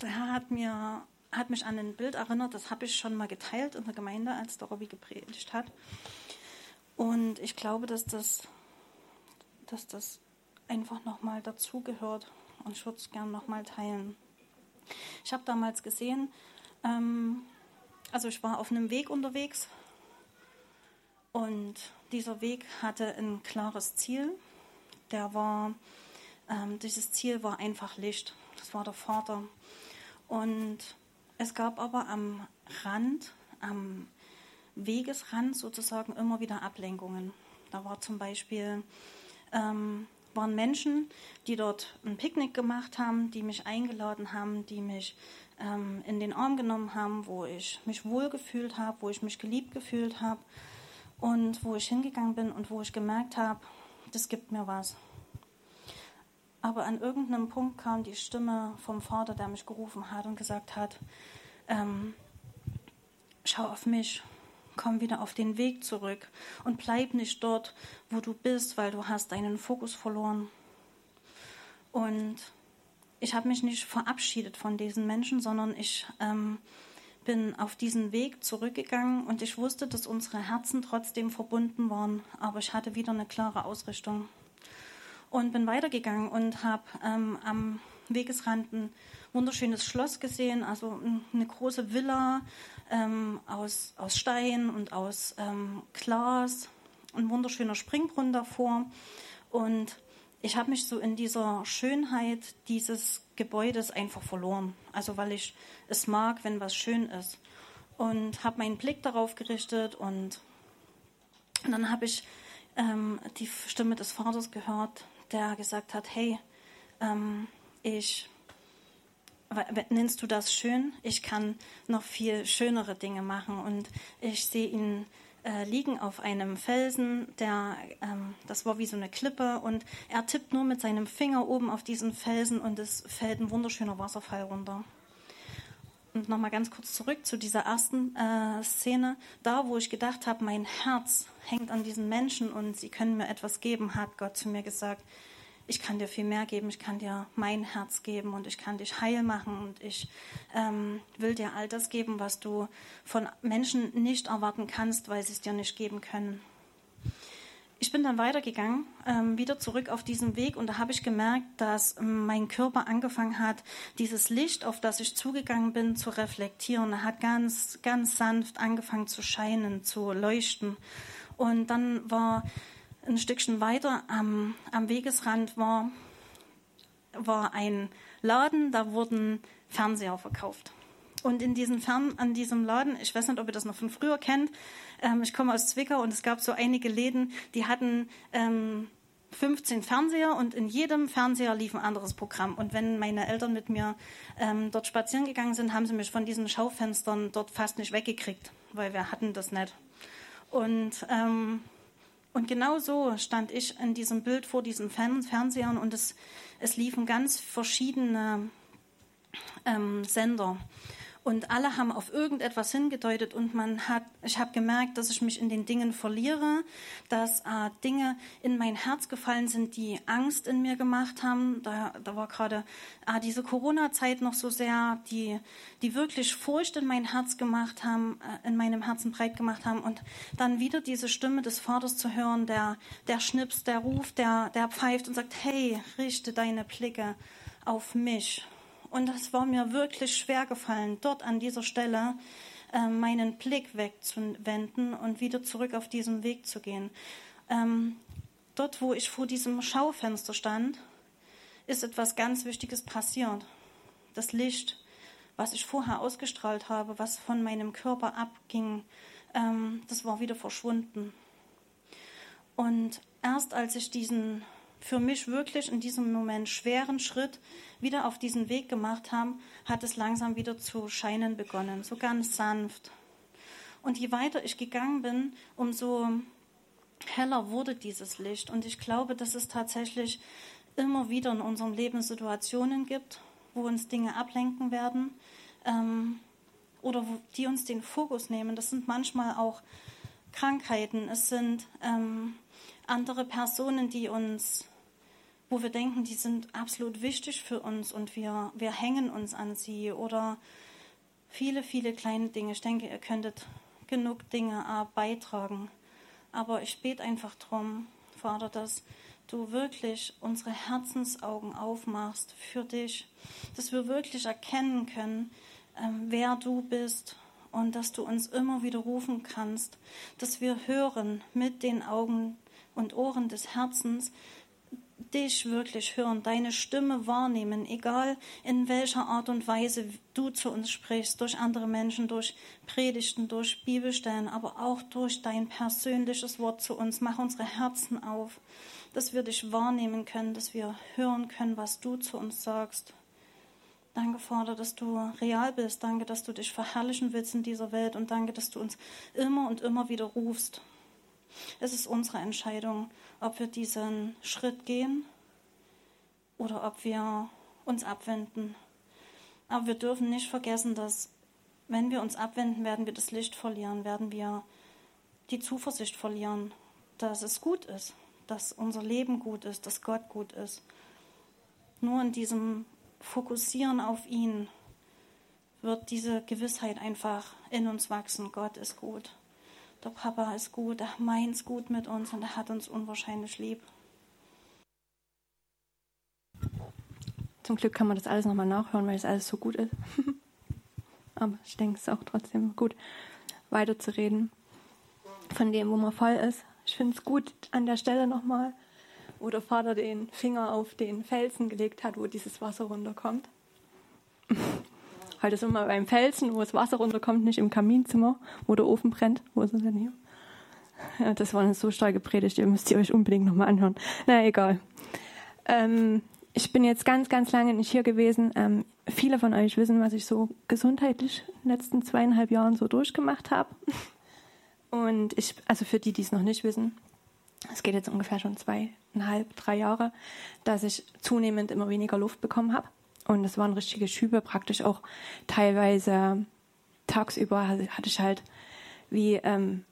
der Herr hat mir hat mich an ein Bild erinnert, das habe ich schon mal geteilt in der Gemeinde, als der Robby gepredigt hat. Und ich glaube, dass das, dass das einfach nochmal dazugehört und ich würde es gerne nochmal teilen. Ich habe damals gesehen, ähm, also ich war auf einem Weg unterwegs und dieser Weg hatte ein klares Ziel. Der war, ähm, dieses Ziel war einfach Licht. Das war der Vater. Und es gab aber am Rand, am Wegesrand sozusagen immer wieder Ablenkungen. Da war zum Beispiel ähm, waren Menschen, die dort ein Picknick gemacht haben, die mich eingeladen haben, die mich ähm, in den Arm genommen haben, wo ich mich wohlgefühlt habe, wo ich mich geliebt gefühlt habe und wo ich hingegangen bin und wo ich gemerkt habe, das gibt mir was. Aber an irgendeinem Punkt kam die Stimme vom Vater, der mich gerufen hat und gesagt hat, ähm, schau auf mich, komm wieder auf den Weg zurück und bleib nicht dort, wo du bist, weil du hast deinen Fokus verloren. Und ich habe mich nicht verabschiedet von diesen Menschen, sondern ich ähm, bin auf diesen Weg zurückgegangen und ich wusste, dass unsere Herzen trotzdem verbunden waren, aber ich hatte wieder eine klare Ausrichtung. Und bin weitergegangen und habe ähm, am Wegesrand ein wunderschönes Schloss gesehen, also eine große Villa ähm, aus, aus Stein und aus ähm, Glas, ein wunderschöner Springbrunnen davor. Und ich habe mich so in dieser Schönheit dieses Gebäudes einfach verloren. Also weil ich es mag, wenn was schön ist. Und habe meinen Blick darauf gerichtet und, dann habe ich ähm, die Stimme des Vaters gehört, der gesagt hat, hey, ähm, ich nennst du das schön? Ich kann noch viel schönere Dinge machen. Und ich sehe ihn äh, liegen auf einem Felsen, der, ähm, das war wie so eine Klippe. Und er tippt nur mit seinem Finger oben auf diesen Felsen und es fällt ein wunderschöner Wasserfall runter. Und nochmal ganz kurz zurück zu dieser ersten äh, Szene. Da, wo ich gedacht habe, mein Herz hängt an diesen Menschen und sie können mir etwas geben, hat Gott zu mir gesagt, ich kann dir viel mehr geben, ich kann dir mein Herz geben und ich kann dich heil machen und ich ähm, will dir all das geben, was du von Menschen nicht erwarten kannst, weil sie es dir nicht geben können. Ich bin dann weitergegangen, ähm, wieder zurück auf diesen Weg und da habe ich gemerkt, dass ähm, mein Körper angefangen hat, dieses Licht, auf das ich zugegangen bin, zu reflektieren. Er hat ganz, ganz sanft angefangen zu scheinen, zu leuchten. Und dann war ein Stückchen weiter am, am Wegesrand war, war ein Laden, da wurden Fernseher verkauft. Und in diesem Fern, an diesem Laden, ich weiß nicht, ob ihr das noch von früher kennt, ähm, ich komme aus Zwickau und es gab so einige Läden, die hatten ähm, 15 Fernseher und in jedem Fernseher lief ein anderes Programm. Und wenn meine Eltern mit mir ähm, dort spazieren gegangen sind, haben sie mich von diesen Schaufenstern dort fast nicht weggekriegt, weil wir hatten das nicht. Und ähm, und genau so stand ich in diesem Bild vor diesen Fernsehern und es, es liefen ganz verschiedene ähm, Sender. Und alle haben auf irgendetwas hingedeutet und man hat, ich habe gemerkt, dass ich mich in den Dingen verliere, dass äh, Dinge in mein Herz gefallen sind, die Angst in mir gemacht haben. Da, da war gerade äh, diese Corona-Zeit noch so sehr, die, die wirklich Furcht in mein Herz gemacht haben, äh, in meinem Herzen breit gemacht haben. Und dann wieder diese Stimme des Vaters zu hören, der, der schnipst, der ruft, der, der pfeift und sagt, hey, richte deine Blicke auf mich. Und das war mir wirklich schwer gefallen, dort an dieser Stelle äh, meinen Blick wegzuwenden und wieder zurück auf diesen Weg zu gehen. Ähm, dort, wo ich vor diesem Schaufenster stand, ist etwas ganz Wichtiges passiert. Das Licht, was ich vorher ausgestrahlt habe, was von meinem Körper abging, ähm, das war wieder verschwunden. Und erst als ich diesen für mich wirklich in diesem Moment schweren Schritt wieder auf diesen Weg gemacht haben, hat es langsam wieder zu scheinen begonnen, so ganz sanft. Und je weiter ich gegangen bin, umso heller wurde dieses Licht. Und ich glaube, dass es tatsächlich immer wieder in unserem Leben Situationen gibt, wo uns Dinge ablenken werden ähm, oder wo, die uns den Fokus nehmen. Das sind manchmal auch Krankheiten, es sind ähm, andere Personen, die uns wo wir denken, die sind absolut wichtig für uns und wir, wir hängen uns an sie oder viele, viele kleine Dinge. Ich denke, ihr könntet genug Dinge äh, beitragen. Aber ich bete einfach darum, Vater, dass du wirklich unsere Herzensaugen aufmachst für dich, dass wir wirklich erkennen können, ähm, wer du bist und dass du uns immer wieder rufen kannst, dass wir hören mit den Augen und Ohren des Herzens, dich wirklich hören, deine Stimme wahrnehmen, egal in welcher Art und Weise du zu uns sprichst, durch andere Menschen, durch Predigten, durch Bibelstellen, aber auch durch dein persönliches Wort zu uns. Mach unsere Herzen auf, dass wir dich wahrnehmen können, dass wir hören können, was du zu uns sagst. Danke, Vater, dass du real bist. Danke, dass du dich verherrlichen willst in dieser Welt und danke, dass du uns immer und immer wieder rufst. Es ist unsere Entscheidung, ob wir diesen Schritt gehen oder ob wir uns abwenden. Aber wir dürfen nicht vergessen, dass wenn wir uns abwenden, werden wir das Licht verlieren, werden wir die Zuversicht verlieren, dass es gut ist, dass unser Leben gut ist, dass Gott gut ist. Nur in diesem Fokussieren auf ihn wird diese Gewissheit einfach in uns wachsen. Gott ist gut der Papa ist gut, er meint's gut mit uns und er hat uns unwahrscheinlich lieb. Zum Glück kann man das alles nochmal nachhören, weil es alles so gut ist. Aber ich denke, es ist auch trotzdem gut, weiterzureden von dem, wo man voll ist. Ich finde es gut an der Stelle nochmal, wo der Vater den Finger auf den Felsen gelegt hat, wo dieses Wasser runterkommt. Halt es immer beim Felsen, wo das Wasser runterkommt, nicht im Kaminzimmer, wo der Ofen brennt. Wo ist er denn hier? Ja, das war eine so starke Predigt, ihr müsst ihr euch unbedingt nochmal anhören. Na, egal. Ähm, ich bin jetzt ganz, ganz lange nicht hier gewesen. Ähm, viele von euch wissen, was ich so gesundheitlich in den letzten zweieinhalb Jahren so durchgemacht habe. Und ich, also für die, die es noch nicht wissen, es geht jetzt ungefähr schon zweieinhalb, drei Jahre, dass ich zunehmend immer weniger Luft bekommen habe. Und es waren richtige Schübe, praktisch auch teilweise tagsüber hatte ich halt wie, ähm,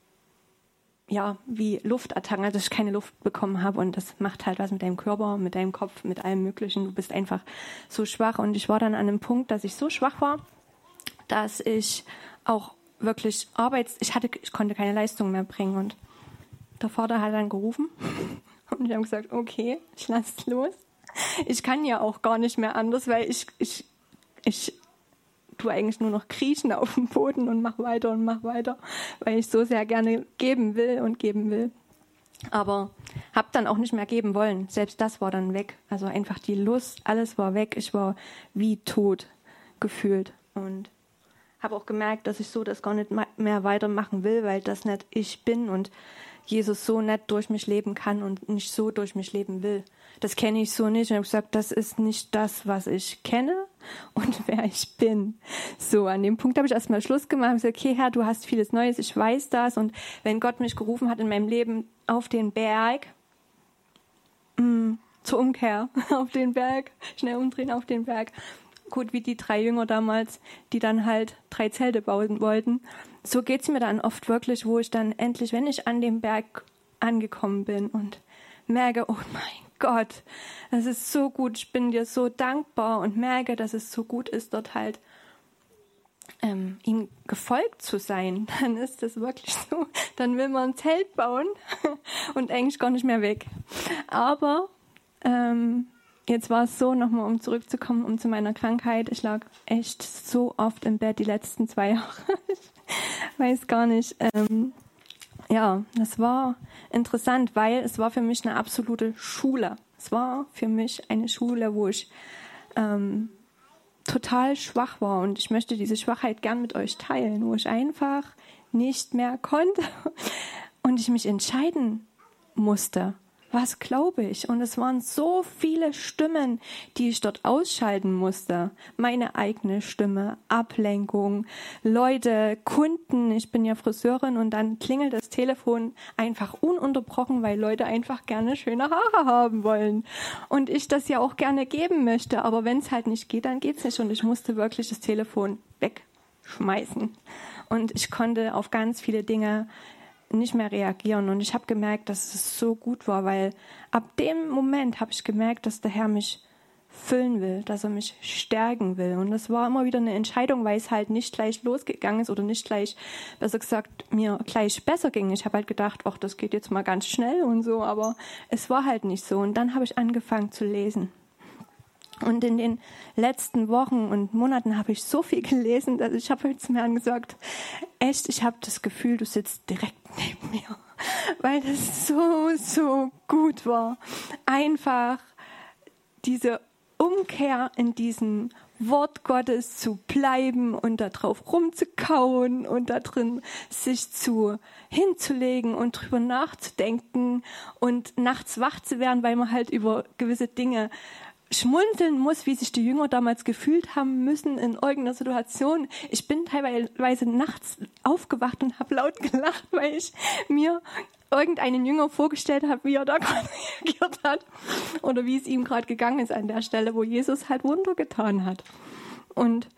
ja, wie Luftattacken, also ich keine Luft bekommen habe. Und das macht halt was mit deinem Körper, mit deinem Kopf, mit allem Möglichen. Du bist einfach so schwach. Und ich war dann an einem Punkt, dass ich so schwach war, dass ich auch wirklich Arbeits, ich hatte, ich konnte keine Leistung mehr bringen. Und der Vater hat dann gerufen und ich habe gesagt, okay, ich lasse los ich kann ja auch gar nicht mehr anders, weil ich, ich, ich tue eigentlich nur noch kriechen auf dem Boden und mach weiter und mach weiter, weil ich so sehr gerne geben will und geben will. Aber habe dann auch nicht mehr geben wollen. Selbst das war dann weg. Also einfach die Lust, alles war weg. Ich war wie tot gefühlt und habe auch gemerkt, dass ich so das gar nicht mehr weitermachen will, weil das nicht ich bin und Jesus so nicht durch mich leben kann und nicht so durch mich leben will das kenne ich so nicht. Und ich habe gesagt, das ist nicht das, was ich kenne und wer ich bin. So, an dem Punkt habe ich erstmal Schluss gemacht. Ich gesagt, okay, Herr, du hast vieles Neues, ich weiß das. Und wenn Gott mich gerufen hat in meinem Leben auf den Berg, mh, mm, zur Umkehr auf den Berg, schnell umdrehen auf den Berg. Gut, wie die drei Jünger damals, die dann halt drei Zelte bauen wollten. So geht's mir dann oft wirklich, wo ich dann endlich, wenn ich an dem Berg angekommen bin und merke, oh mein Gott, das ist so gut, ich bin dir so dankbar und merke, dass es so gut ist, dort halt ähm, ihm gefolgt zu sein, dann ist das wirklich so. Dann will man ein Zelt bauen und eigentlich gar nicht mehr weg. Aber ähm, jetzt war es so, nochmal um zurückzukommen, um zu meiner Krankheit. Ich lag echt so oft im Bett die letzten zwei Jahre. weiß gar nicht. Ähm, ja, das war interessant, weil es war für mich eine absolute Schule. Es war für mich eine Schule, wo ich ähm, total schwach war und ich möchte diese Schwachheit gern mit euch teilen, wo ich einfach nicht mehr konnte und ich mich entscheiden musste was glaube ich? Und es waren so viele Stimmen, die ich dort ausschalten musste. Meine eigene Stimme, Ablenkung, Leute, Kunden. Ich bin ja Friseurin und dann klingelt das Telefon einfach ununterbrochen, weil Leute einfach gerne schöne Haare haben wollen. Und ich das ja auch gerne geben möchte. Aber wenn es halt nicht geht, dann geht es nicht. Und ich musste wirklich das Telefon wegschmeißen. Und ich konnte auf ganz viele Dinge nicht mehr reagieren. Und ich habe gemerkt, dass es so gut war, weil ab dem Moment habe ich gemerkt, dass der Herr mich füllen will, dass er mich stärken will. Und das war immer wieder eine Entscheidung, weil es halt nicht gleich losgegangen ist oder nicht gleich, besser gesagt, mir gleich besser ging. Ich habe halt gedacht, ach, das geht jetzt mal ganz schnell und so, aber es war halt nicht so. Und dann habe ich angefangen zu lesen. Und in den letzten Wochen und Monaten habe ich so viel gelesen, dass ich habe zu mir gesagt, echt, ich habe das Gefühl, du sitzt direkt neben mir, weil das so, so gut war. Einfach diese Umkehr in diesem Wort Gottes zu bleiben und darauf rumzukauen und da drin sich zu hinzulegen und drüber nachzudenken und nachts wach zu werden, weil man halt über gewisse Dinge schmunzeln muss, wie sich die Jünger damals gefühlt haben müssen in irgendeiner Situation. Ich bin teilweise nachts aufgewacht und habe laut gelacht, weil ich mir irgendeinen Jünger vorgestellt habe, wie er da reagiert hat oder wie es ihm gerade gegangen ist an der Stelle, wo Jesus halt Wunder getan hat. Und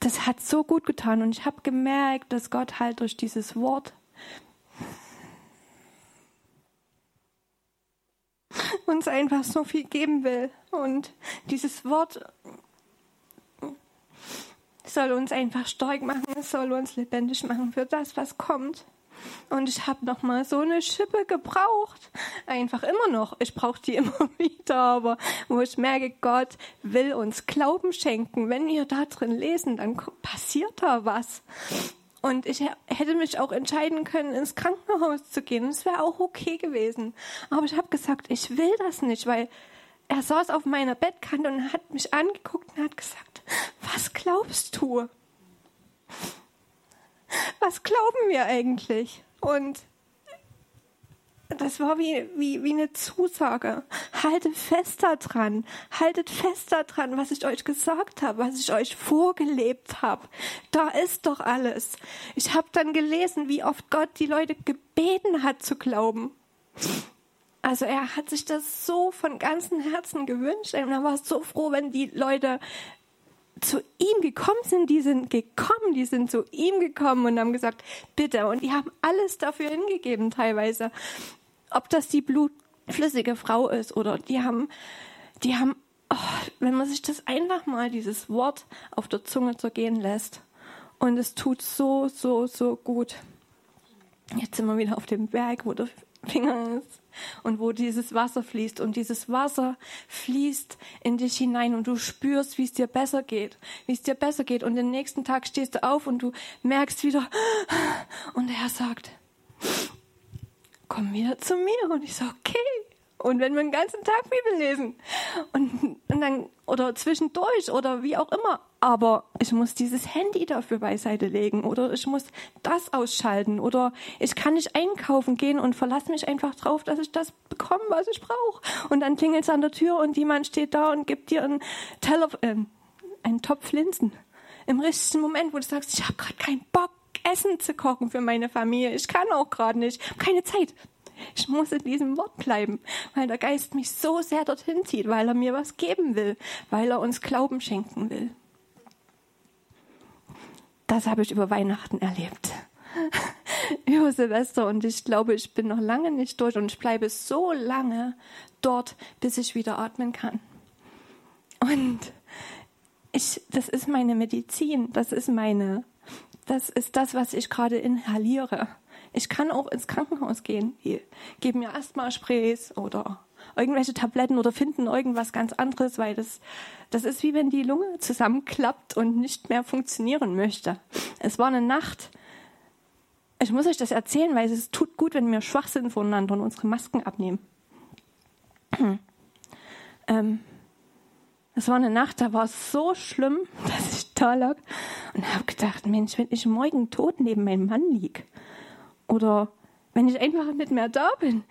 das hat so gut getan und ich habe gemerkt, dass Gott halt durch dieses Wort uns einfach so viel geben will. Und dieses Wort soll uns einfach stark machen, es soll uns lebendig machen für das, was kommt. Und ich habe noch mal so eine Schippe gebraucht. Einfach immer noch. Ich brauche die immer wieder, aber wo ich merke, Gott will uns Glauben schenken. Wenn wir da drin lesen, dann passiert da was. Und ich hätte mich auch entscheiden können, ins Krankenhaus zu gehen. Es wäre auch okay gewesen. Aber ich habe gesagt, ich will das nicht, weil er saß auf meiner Bettkante und hat mich angeguckt und hat gesagt, was glaubst du? Was glauben wir eigentlich? Und das war wie, wie, wie eine Zusage. Haltet fest daran. Haltet fest daran, was ich euch gesagt habe, was ich euch vorgelebt habe. Da ist doch alles. Ich habe dann gelesen, wie oft Gott die Leute gebeten hat zu glauben. Also er hat sich das so von ganzem Herzen gewünscht und er war so froh, wenn die Leute zu ihm gekommen sind, die sind gekommen, die sind zu ihm gekommen und haben gesagt, bitte. Und die haben alles dafür hingegeben teilweise ob das die blutflüssige Frau ist oder die haben, die haben, oh, wenn man sich das einfach mal dieses Wort auf der Zunge zergehen lässt und es tut so, so, so gut. Jetzt sind wir wieder auf dem Berg, wo der Finger ist und wo dieses Wasser fließt und dieses Wasser fließt in dich hinein und du spürst, wie es dir besser geht, wie es dir besser geht und den nächsten Tag stehst du auf und du merkst wieder und er sagt, komm wieder zu mir. Und ich so, okay. Und wenn wir den ganzen Tag Bibel lesen und, und dann oder zwischendurch oder wie auch immer, aber ich muss dieses Handy dafür beiseite legen oder ich muss das ausschalten oder ich kann nicht einkaufen gehen und verlasse mich einfach drauf, dass ich das bekomme, was ich brauche. Und dann klingelt es an der Tür und jemand steht da und gibt dir einen Teller, äh, einen Topf Linsen. Im richtigen Moment, wo du sagst, ich habe gerade keinen Bock, Essen zu kochen für meine Familie. Ich kann auch gerade nicht. Keine Zeit. Ich muss in diesem Wort bleiben, weil der Geist mich so sehr dorthin zieht, weil er mir was geben will, weil er uns Glauben schenken will. Das habe ich über Weihnachten erlebt. über Silvester und ich glaube, ich bin noch lange nicht durch und ich bleibe so lange dort, bis ich wieder atmen kann. Und ich, das ist meine Medizin, das ist meine das ist das, was ich gerade inhaliere. Ich kann auch ins Krankenhaus gehen. Die geben mir Asthma-Sprays oder irgendwelche Tabletten oder finden irgendwas ganz anderes, weil das, das ist wie wenn die Lunge zusammenklappt und nicht mehr funktionieren möchte. Es war eine Nacht. Ich muss euch das erzählen, weil es tut gut, wenn wir schwach sind voneinander und unsere Masken abnehmen. ähm, es war eine Nacht, da war es so schlimm, dass ich da lag und habe gedacht, Mensch, wenn ich morgen tot neben meinem Mann lieg oder wenn ich einfach nicht mehr da bin,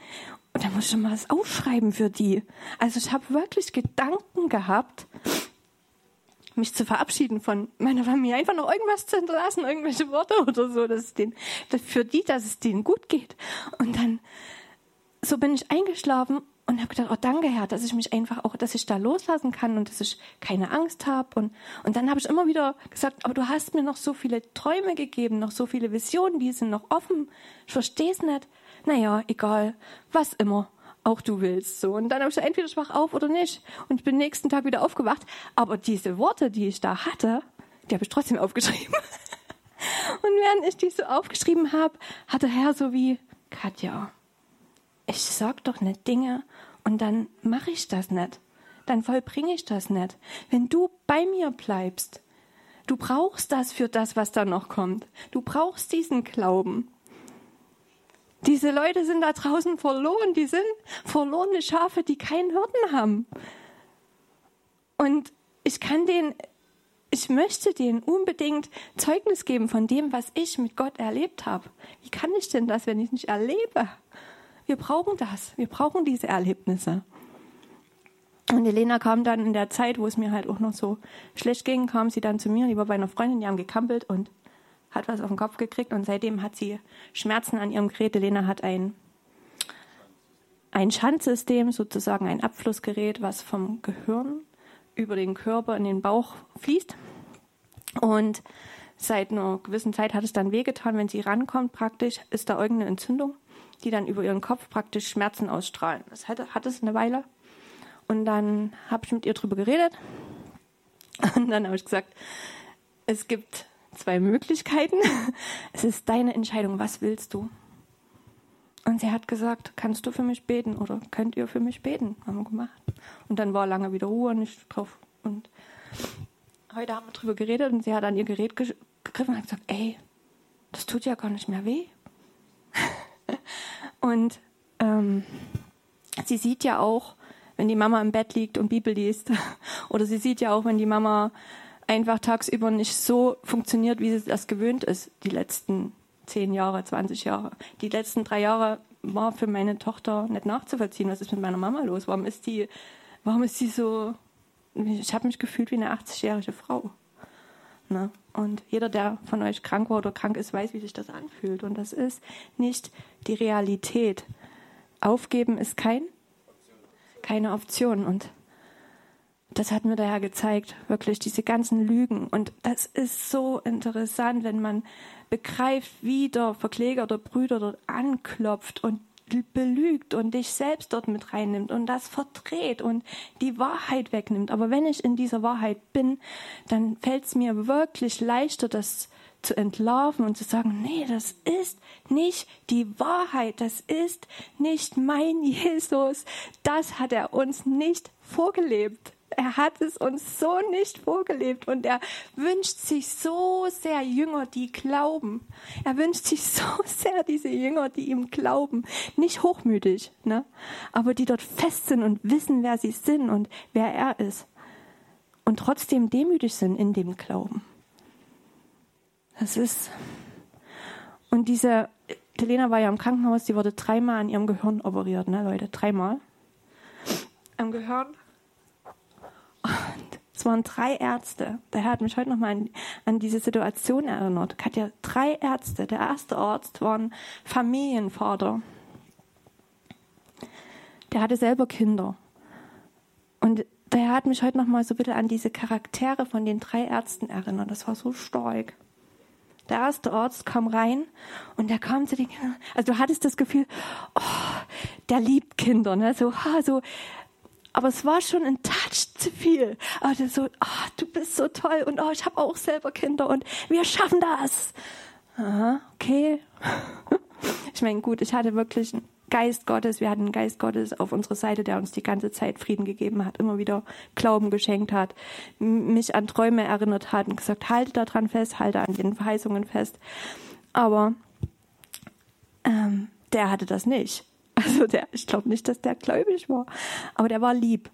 dann muss ich schon mal was aufschreiben für die. Also ich habe wirklich Gedanken gehabt, mich zu verabschieden von meiner Familie, einfach noch irgendwas zu hinterlassen, irgendwelche Worte oder so, dass es denen, für die, dass es denen gut geht. Und dann, so bin ich eingeschlafen und habe gedacht, oh danke Herr, dass ich mich einfach auch, dass ich da loslassen kann und dass ich keine Angst habe. Und, und dann habe ich immer wieder gesagt, aber du hast mir noch so viele Träume gegeben, noch so viele Visionen, die sind noch offen. Ich verstehe es nicht. Naja, egal, was immer auch du willst. So. Und dann habe ich entweder schwach auf oder nicht. Und ich bin nächsten Tag wieder aufgewacht. Aber diese Worte, die ich da hatte, die habe ich trotzdem aufgeschrieben. Und während ich die so aufgeschrieben habe, hat der Herr so wie, Katja, ich sag doch nicht Dinge und dann mache ich das nicht. Dann vollbringe ich das nicht. Wenn du bei mir bleibst, du brauchst das für das, was da noch kommt. Du brauchst diesen Glauben. Diese Leute sind da draußen verloren, die sind verlorene Schafe, die keinen Hirten haben. Und ich kann denen, ich möchte denen unbedingt Zeugnis geben von dem, was ich mit Gott erlebt habe. Wie kann ich denn das, wenn ich nicht erlebe? Wir brauchen das. Wir brauchen diese Erlebnisse. Und Elena kam dann in der Zeit, wo es mir halt auch noch so schlecht ging, kam sie dann zu mir, die war bei einer Freundin, die haben gekampelt und hat was auf den Kopf gekriegt und seitdem hat sie Schmerzen an ihrem Gerät. Elena hat ein, ein Schandsystem, sozusagen ein Abflussgerät, was vom Gehirn über den Körper in den Bauch fließt. Und seit einer gewissen Zeit hat es dann wehgetan, wenn sie rankommt praktisch, ist da irgendeine Entzündung die dann über ihren Kopf praktisch Schmerzen ausstrahlen. Das hat, hat es eine Weile. Und dann habe ich mit ihr drüber geredet. Und dann habe ich gesagt, es gibt zwei Möglichkeiten. Es ist deine Entscheidung. Was willst du? Und sie hat gesagt, kannst du für mich beten oder könnt ihr für mich beten? Haben wir gemacht. Und dann war lange wieder Ruhe nicht drauf. Und heute haben wir drüber geredet und sie hat an ihr Gerät gegriffen und gesagt, ey, das tut ja gar nicht mehr weh. Und ähm, sie sieht ja auch, wenn die Mama im Bett liegt und Bibel liest, oder sie sieht ja auch, wenn die Mama einfach tagsüber nicht so funktioniert, wie sie das gewöhnt ist, die letzten zehn Jahre, 20 Jahre. Die letzten drei Jahre war für meine Tochter nicht nachzuvollziehen, was ist mit meiner Mama los? Warum ist die, warum ist sie so, ich habe mich gefühlt wie eine 80-jährige Frau. Ne? Und jeder, der von euch krank war oder krank ist, weiß, wie sich das anfühlt. Und das ist nicht die Realität. Aufgeben ist kein, keine Option. Und das hat mir der Herr gezeigt, wirklich diese ganzen Lügen. Und das ist so interessant, wenn man begreift, wie der Verkläger der Brüder dort anklopft und belügt und dich selbst dort mit reinnimmt und das verdreht und die Wahrheit wegnimmt. Aber wenn ich in dieser Wahrheit bin, dann fällt es mir wirklich leichter, das zu entlarven und zu sagen, nee, das ist nicht die Wahrheit, das ist nicht mein Jesus, das hat er uns nicht vorgelebt. Er hat es uns so nicht vorgelebt und er wünscht sich so sehr Jünger, die glauben. Er wünscht sich so sehr diese Jünger, die ihm glauben. Nicht hochmütig, ne? aber die dort fest sind und wissen, wer sie sind und wer er ist. Und trotzdem demütig sind in dem Glauben. Das ist. Und diese, Helena war ja im Krankenhaus, die wurde dreimal an ihrem Gehirn operiert, ne, Leute? Dreimal. Am Gehirn waren drei Ärzte. Der Herr hat mich heute nochmal an, an diese Situation erinnert. Katja, drei Ärzte. Der erste Arzt war ein Familienvater. Der hatte selber Kinder. Und der Herr hat mich heute nochmal so bitte an diese Charaktere von den drei Ärzten erinnert. Das war so stark. Der erste Arzt kam rein und der kam zu den Kindern. Also du hattest das Gefühl, oh, der liebt Kinder, ne? So, so aber es war schon ein Touch zu viel. Also so, oh, du bist so toll und oh, ich habe auch selber Kinder und wir schaffen das. Aha, okay. Ich meine, gut, ich hatte wirklich einen Geist Gottes, wir hatten einen Geist Gottes auf unserer Seite, der uns die ganze Zeit Frieden gegeben hat, immer wieder Glauben geschenkt hat, mich an Träume erinnert hat und gesagt, halte daran fest, halte an den Verheißungen fest. Aber ähm, der hatte das nicht. Also der, ich glaube nicht, dass der gläubig war, aber der war lieb.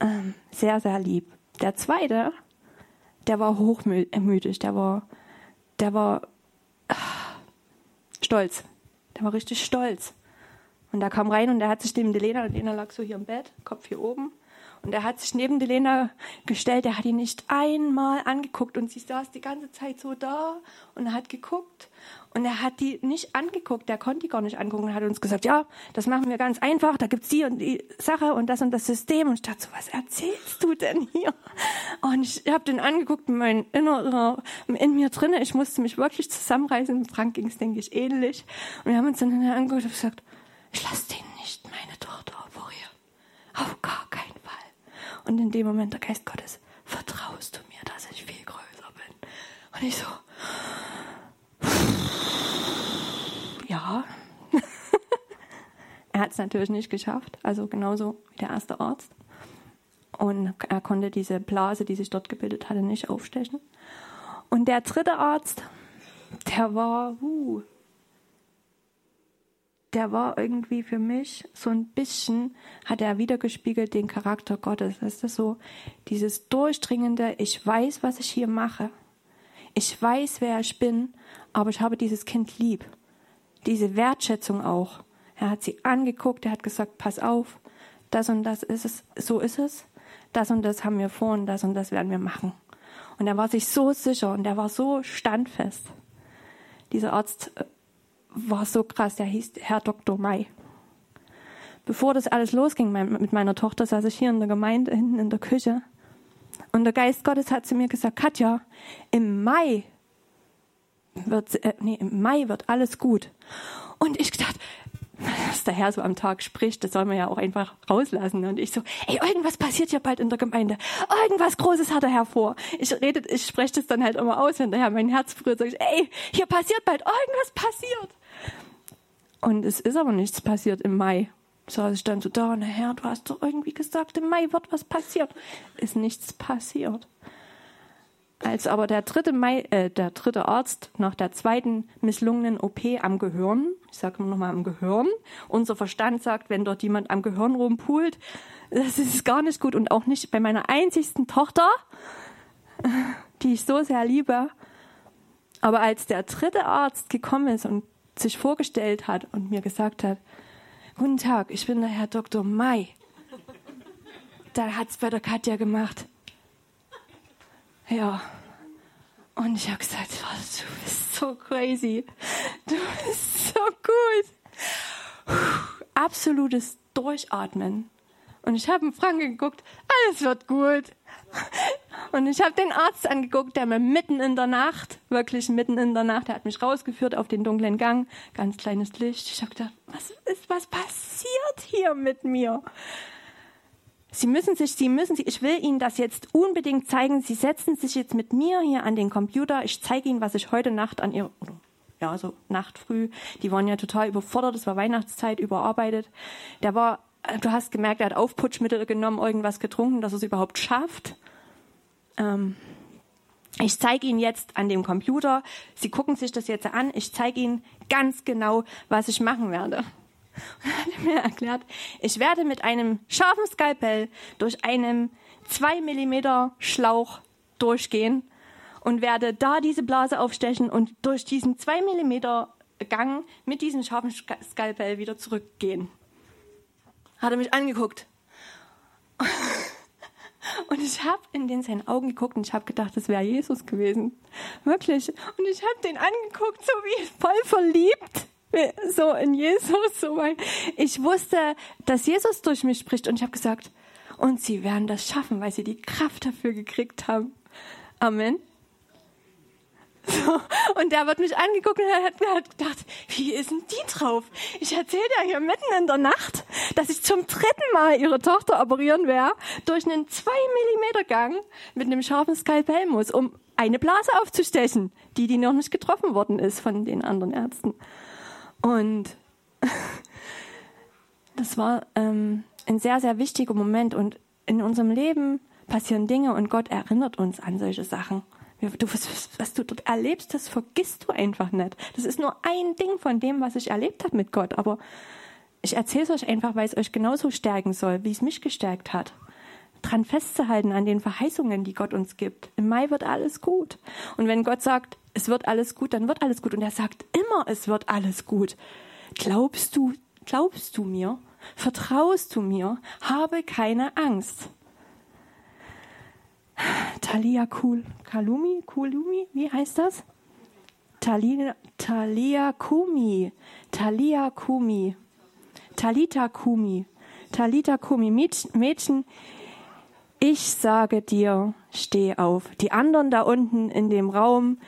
Ähm, sehr, sehr lieb. Der zweite, der war hochmütig, der war, der war äh, stolz. Der war richtig stolz. Und da kam rein und der hat sich neben Lena und Lena lag so hier im Bett, Kopf hier oben. Und er hat sich neben die gestellt, er hat ihn nicht einmal angeguckt und sie saß die ganze Zeit so da und hat geguckt und er hat die nicht angeguckt, der konnte die gar nicht angucken und hat uns gesagt, ja, das machen wir ganz einfach, da gibt's die und die Sache und das und das System. Und ich dachte so, was erzählst du denn hier? Und ich habe den angeguckt, mein innerer, in mir drinne, ich musste mich wirklich zusammenreißen. Frank ging's denke ich, ähnlich. Und wir haben uns dann angeguckt und gesagt, ich lasse den nicht meine Tochter operieren. Auf gar keinen Fall. Und in dem Moment, der Geist Gottes, vertraust du mir, dass ich viel größer bin? Und ich so, ja. er hat es natürlich nicht geschafft, also genauso wie der erste Arzt. Und er konnte diese Blase, die sich dort gebildet hatte, nicht aufstechen. Und der dritte Arzt, der war, uh, der war irgendwie für mich so ein bisschen, hat er wiedergespiegelt den Charakter Gottes. Das ist so dieses durchdringende, ich weiß, was ich hier mache. Ich weiß, wer ich bin, aber ich habe dieses Kind lieb diese Wertschätzung auch. Er hat sie angeguckt, er hat gesagt, pass auf, das und das ist es, so ist es, das und das haben wir vor und das und das werden wir machen. Und er war sich so sicher und er war so standfest. Dieser Arzt äh, war so krass, der hieß Herr Dr. May. Bevor das alles losging mit meiner Tochter, saß ich hier in der Gemeinde hinten in der Küche. Und der Geist Gottes hat zu mir gesagt, Katja, im Mai wird, äh, nee, im Mai wird alles gut. Und ich gedacht, was der Herr so am Tag spricht, das soll man ja auch einfach rauslassen. Und ich so, ey, irgendwas passiert hier bald in der Gemeinde. Irgendwas Großes hat er hervor. Ich rede, ich spreche das dann halt immer aus, wenn der Herr mein Herz berührt, sage ich, ey, hier passiert bald, irgendwas passiert. Und es ist aber nichts passiert im Mai. Saß ich dann so da, na Herr, du hast doch irgendwie gesagt, im Mai wird was passiert. Ist nichts passiert. Als aber der dritte, Mai, äh, der dritte Arzt nach der zweiten misslungenen OP am Gehirn, ich sage nochmal am Gehirn, unser Verstand sagt, wenn dort jemand am Gehirn rumpult, das ist gar nicht gut und auch nicht bei meiner einzigsten Tochter, die ich so sehr liebe. Aber als der dritte Arzt gekommen ist und sich vorgestellt hat und mir gesagt hat, Guten Tag, ich bin der Herr Dr. Mai. Da hat's bei der Katja gemacht. Ja. Und ich habe gesagt, oh, du bist so crazy. Du bist so gut. Absolutes Durchatmen. Und ich habe Frank geguckt, alles wird gut. Und ich habe den Arzt angeguckt, der mir mitten in der Nacht, wirklich mitten in der Nacht, der hat mich rausgeführt auf den dunklen Gang, ganz kleines Licht. Ich habe gedacht, was ist, was passiert hier mit mir? Sie müssen sich, Sie müssen sich, ich will Ihnen das jetzt unbedingt zeigen. Sie setzen sich jetzt mit mir hier an den Computer. Ich zeige Ihnen, was ich heute Nacht an Ihr, ja, so Nacht früh, die waren ja total überfordert. Es war Weihnachtszeit, überarbeitet. Der war, du hast gemerkt, er hat Aufputschmittel genommen, irgendwas getrunken, dass er es überhaupt schafft. Ähm, ich zeige Ihnen jetzt an dem Computer. Sie gucken sich das jetzt an. Ich zeige Ihnen ganz genau, was ich machen werde und hat mir erklärt, ich werde mit einem scharfen Skalpell durch einen 2 mm Schlauch durchgehen und werde da diese Blase aufstechen und durch diesen 2 mm Gang mit diesem scharfen Skalpell wieder zurückgehen. Hat er mich angeguckt. Und ich habe in den seinen Augen geguckt und ich habe gedacht, das wäre Jesus gewesen. Wirklich. Und ich habe den angeguckt, so wie voll verliebt so in Jesus. So weil ich wusste, dass Jesus durch mich spricht und ich habe gesagt, und sie werden das schaffen, weil sie die Kraft dafür gekriegt haben. Amen. So, und der wird mich angeguckt und hat, hat gedacht, wie ist denn die drauf? Ich erzähle ja hier mitten in der Nacht, dass ich zum dritten Mal ihre Tochter operieren werde, durch einen 2 mm Gang mit einem scharfen Skalpell muss, um eine Blase aufzustechen, die, die noch nicht getroffen worden ist von den anderen Ärzten. Und das war ähm, ein sehr, sehr wichtiger Moment. Und in unserem Leben passieren Dinge und Gott erinnert uns an solche Sachen. Du, was, was du dort erlebst, das vergisst du einfach nicht. Das ist nur ein Ding von dem, was ich erlebt habe mit Gott. Aber ich erzähle es euch einfach, weil es euch genauso stärken soll, wie es mich gestärkt hat. Dran festzuhalten an den Verheißungen, die Gott uns gibt. Im Mai wird alles gut. Und wenn Gott sagt, es wird alles gut, dann wird alles gut. Und er sagt immer, es wird alles gut. Glaubst du, glaubst du mir? Vertraust du mir? Habe keine Angst. Talia Kul, Kalumi, Kulumi, wie heißt das? Talia, Talia Kumi, Talia Kumi, Talita Kumi, Talita Kumi, Mädchen, ich sage dir, steh auf. Die anderen da unten in dem Raum,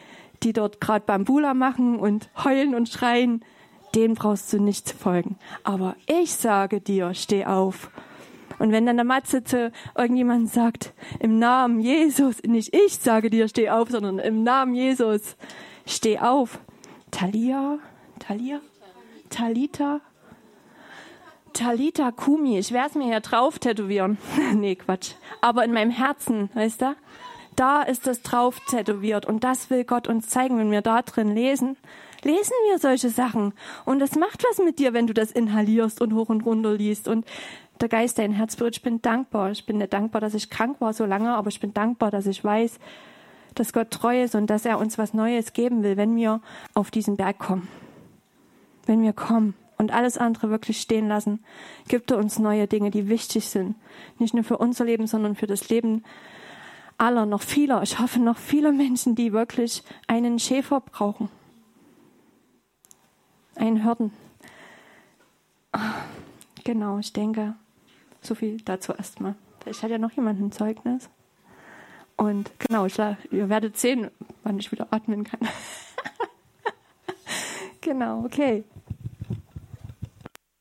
die dort gerade Bambula machen und heulen und schreien, denen brauchst du nicht zu folgen. Aber ich sage dir, steh auf. Und wenn dann der Matze zu irgendjemand sagt, im Namen Jesus, nicht ich sage dir, steh auf, sondern im Namen Jesus, steh auf. Talia, Talia, Talita, Talita Kumi. Ich werde es mir hier drauf tätowieren. nee, Quatsch. Aber in meinem Herzen, weißt du? Da ist es drauf tätowiert. Und das will Gott uns zeigen, wenn wir da drin lesen. Lesen wir solche Sachen. Und das macht was mit dir, wenn du das inhalierst und hoch und runter liest. Und der Geist, dein Herz berührt. Ich bin dankbar. Ich bin nicht dankbar, dass ich krank war so lange, aber ich bin dankbar, dass ich weiß, dass Gott treu ist und dass er uns was Neues geben will, wenn wir auf diesen Berg kommen. Wenn wir kommen und alles andere wirklich stehen lassen, gibt er uns neue Dinge, die wichtig sind. Nicht nur für unser Leben, sondern für das Leben aller, noch vieler. Ich hoffe, noch viele Menschen, die wirklich einen Schäfer brauchen. Einen Hürden. Genau, ich denke, so viel dazu erstmal. Vielleicht hat ja noch jemand ein Zeugnis. Und genau, ich, ihr werdet sehen, wann ich wieder atmen kann. genau, okay.